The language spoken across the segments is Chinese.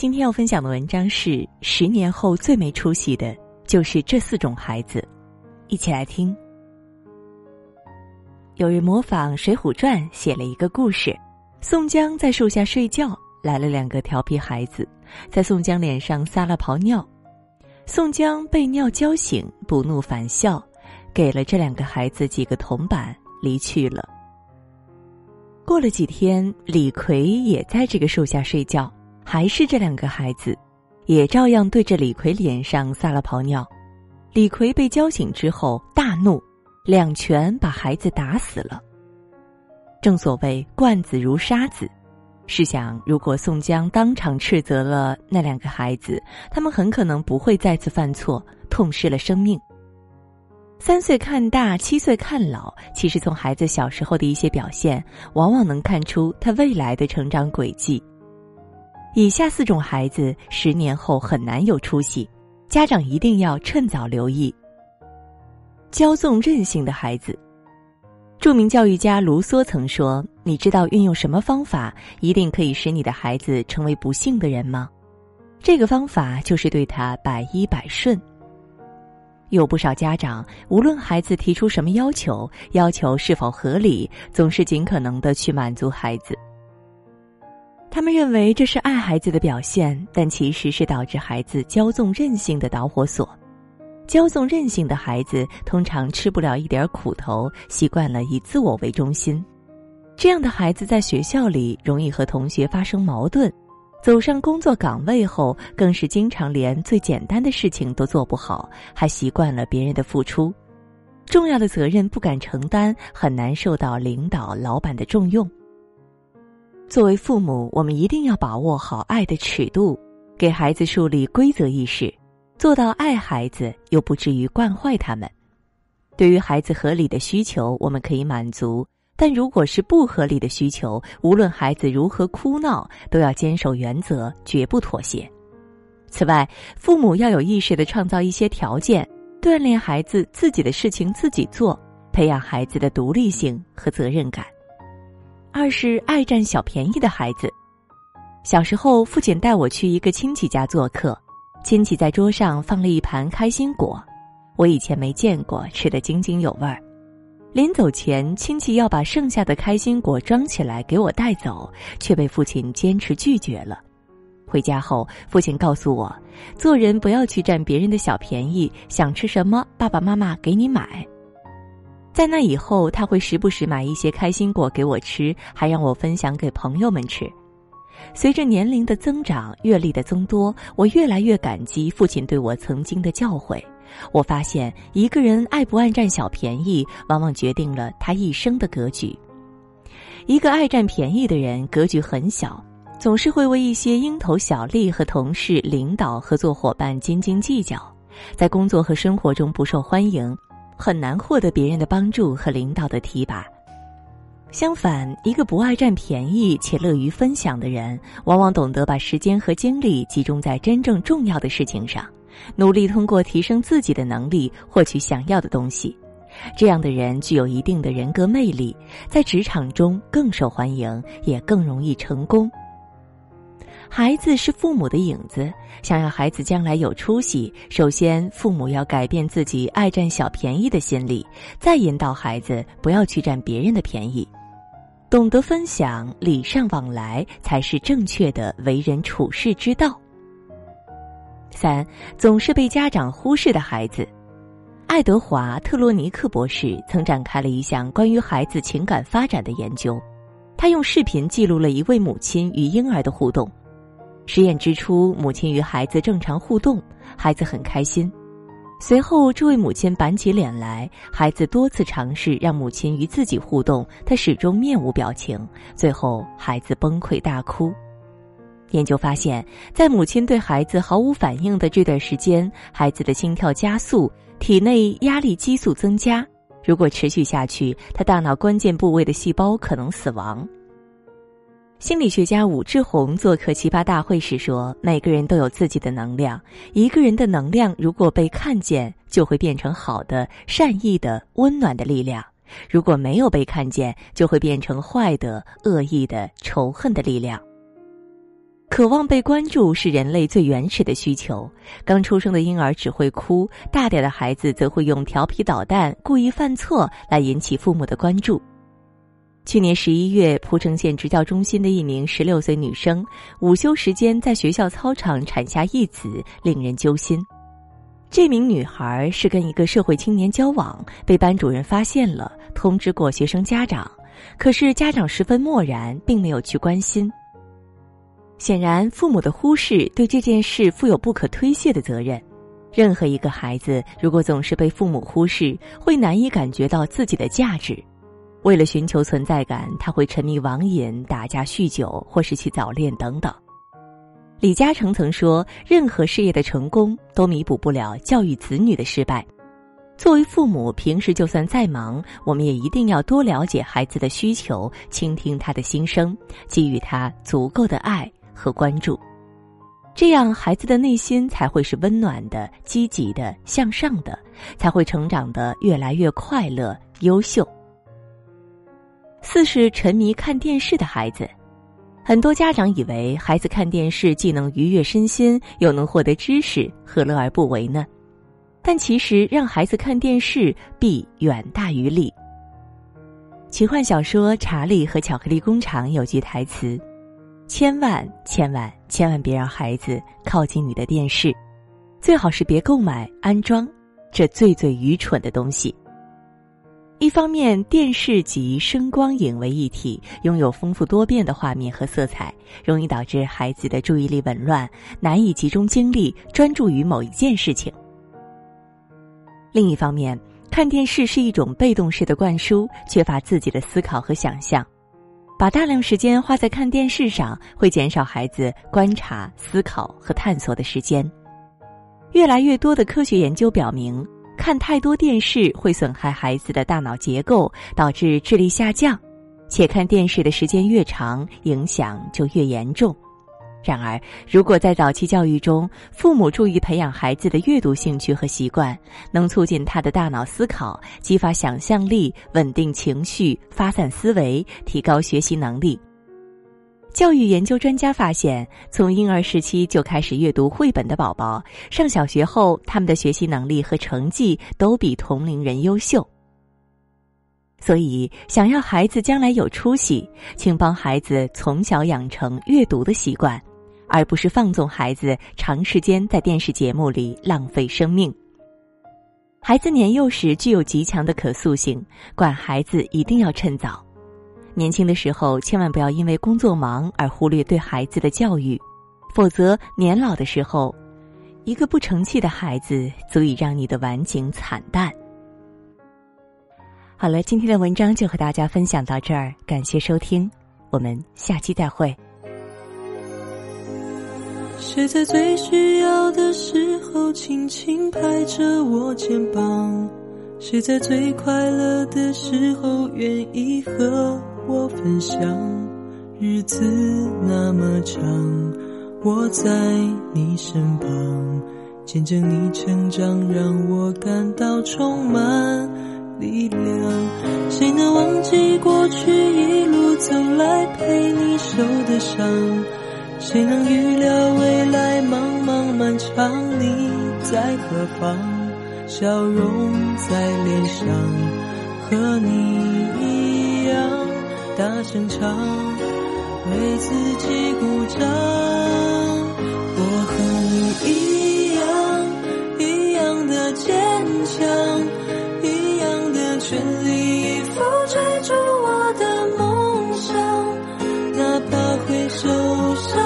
今天要分享的文章是：十年后最没出息的就是这四种孩子。一起来听。有人模仿《水浒传》写了一个故事：宋江在树下睡觉，来了两个调皮孩子，在宋江脸上撒了泡尿。宋江被尿浇醒，不怒反笑，给了这两个孩子几个铜板，离去了。过了几天，李逵也在这个树下睡觉。还是这两个孩子，也照样对着李逵脸上撒了泡尿。李逵被浇醒之后大怒，两拳把孩子打死了。正所谓惯子如杀子，试想，如果宋江当场斥责了那两个孩子，他们很可能不会再次犯错，痛失了生命。三岁看大，七岁看老，其实从孩子小时候的一些表现，往往能看出他未来的成长轨迹。以下四种孩子十年后很难有出息，家长一定要趁早留意。骄纵任性的孩子，著名教育家卢梭曾说：“你知道运用什么方法一定可以使你的孩子成为不幸的人吗？这个方法就是对他百依百顺。”有不少家长，无论孩子提出什么要求，要求是否合理，总是尽可能的去满足孩子。他们认为这是爱孩子的表现，但其实是导致孩子骄纵任性的导火索。骄纵任性的孩子通常吃不了一点苦头，习惯了以自我为中心。这样的孩子在学校里容易和同学发生矛盾，走上工作岗位后，更是经常连最简单的事情都做不好，还习惯了别人的付出，重要的责任不敢承担，很难受到领导、老板的重用。作为父母，我们一定要把握好爱的尺度，给孩子树立规则意识，做到爱孩子又不至于惯坏他们。对于孩子合理的需求，我们可以满足；但如果是不合理的需求，无论孩子如何哭闹，都要坚守原则，绝不妥协。此外，父母要有意识的创造一些条件，锻炼孩子自己的事情自己做，培养孩子的独立性和责任感。二是爱占小便宜的孩子。小时候，父亲带我去一个亲戚家做客，亲戚在桌上放了一盘开心果，我以前没见过，吃得津津有味儿。临走前，亲戚要把剩下的开心果装起来给我带走，却被父亲坚持拒绝了。回家后，父亲告诉我，做人不要去占别人的小便宜，想吃什么，爸爸妈妈给你买。在那以后，他会时不时买一些开心果给我吃，还让我分享给朋友们吃。随着年龄的增长，阅历的增多，我越来越感激父亲对我曾经的教诲。我发现，一个人爱不爱占小便宜，往往决定了他一生的格局。一个爱占便宜的人，格局很小，总是会为一些蝇头小利和同事、领导、合作伙伴斤斤计较，在工作和生活中不受欢迎。很难获得别人的帮助和领导的提拔。相反，一个不爱占便宜且乐于分享的人，往往懂得把时间和精力集中在真正重要的事情上，努力通过提升自己的能力获取想要的东西。这样的人具有一定的人格魅力，在职场中更受欢迎，也更容易成功。孩子是父母的影子，想要孩子将来有出息，首先父母要改变自己爱占小便宜的心理，再引导孩子不要去占别人的便宜，懂得分享、礼尚往来才是正确的为人处事之道。三，总是被家长忽视的孩子，爱德华·特洛尼克博士曾展开了一项关于孩子情感发展的研究，他用视频记录了一位母亲与婴儿的互动。实验之初，母亲与孩子正常互动，孩子很开心。随后，这位母亲板起脸来，孩子多次尝试让母亲与自己互动，他始终面无表情。最后，孩子崩溃大哭。研究发现，在母亲对孩子毫无反应的这段时间，孩子的心跳加速，体内压力激素增加。如果持续下去，他大脑关键部位的细胞可能死亡。心理学家武志红做客奇葩大会时说：“每个人都有自己的能量，一个人的能量如果被看见，就会变成好的、善意的、温暖的力量；如果没有被看见，就会变成坏的、恶意的、仇恨的力量。”渴望被关注是人类最原始的需求。刚出生的婴儿只会哭，大点的孩子则会用调皮捣蛋、故意犯错来引起父母的关注。去年十一月，蒲城县职教中心的一名十六岁女生，午休时间在学校操场产下一子，令人揪心。这名女孩是跟一个社会青年交往，被班主任发现了，通知过学生家长，可是家长十分漠然，并没有去关心。显然，父母的忽视对这件事负有不可推卸的责任。任何一个孩子，如果总是被父母忽视，会难以感觉到自己的价值。为了寻求存在感，他会沉迷网瘾、打架、酗酒，或是去早恋等等。李嘉诚曾说：“任何事业的成功都弥补不了教育子女的失败。”作为父母，平时就算再忙，我们也一定要多了解孩子的需求，倾听他的心声，给予他足够的爱。和关注，这样孩子的内心才会是温暖的、积极的、向上的，才会成长的越来越快乐、优秀。四是沉迷看电视的孩子，很多家长以为孩子看电视既能愉悦身心，又能获得知识，何乐而不为呢？但其实让孩子看电视弊远大于利。奇幻小说《查理和巧克力工厂》有句台词。千万千万千万别让孩子靠近你的电视，最好是别购买安装这最最愚蠢的东西。一方面，电视集声光影为一体，拥有丰富多变的画面和色彩，容易导致孩子的注意力紊乱，难以集中精力专注于某一件事情。另一方面，看电视是一种被动式的灌输，缺乏自己的思考和想象。把大量时间花在看电视上，会减少孩子观察、思考和探索的时间。越来越多的科学研究表明，看太多电视会损害孩子的大脑结构，导致智力下降，且看电视的时间越长，影响就越严重。然而，如果在早期教育中，父母注意培养孩子的阅读兴趣和习惯，能促进他的大脑思考，激发想象力，稳定情绪，发散思维，提高学习能力。教育研究专家发现，从婴儿时期就开始阅读绘本的宝宝，上小学后，他们的学习能力和成绩都比同龄人优秀。所以，想要孩子将来有出息，请帮孩子从小养成阅读的习惯。而不是放纵孩子长时间在电视节目里浪费生命。孩子年幼时具有极强的可塑性，管孩子一定要趁早。年轻的时候千万不要因为工作忙而忽略对孩子的教育，否则年老的时候，一个不成器的孩子足以让你的晚景惨淡。好了，今天的文章就和大家分享到这儿，感谢收听，我们下期再会。谁在最需要的时候轻轻拍着我肩膀？谁在最快乐的时候愿意和我分享？日子那么长，我在你身旁，见证你成长，让我感到充满力量。谁能忘记过去一路走来陪你受的伤？谁能预料未来茫茫漫长？你在何方？笑容在脸上，和你大声唱为自己鼓掌我和你一样一样的坚强一样的全力以赴追逐我的梦想哪怕会受伤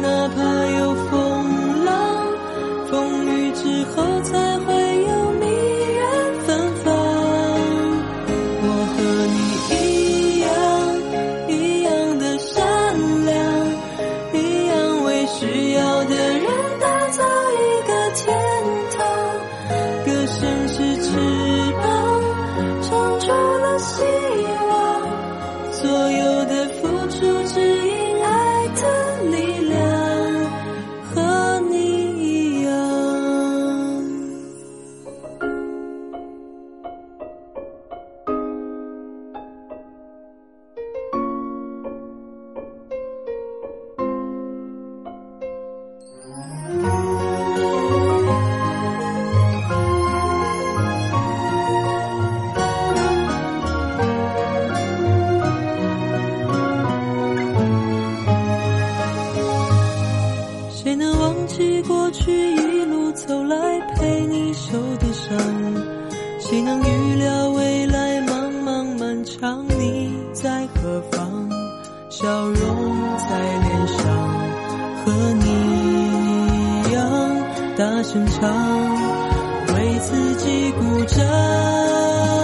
哪怕有风浪风雨之后才会大声唱，为自己鼓掌。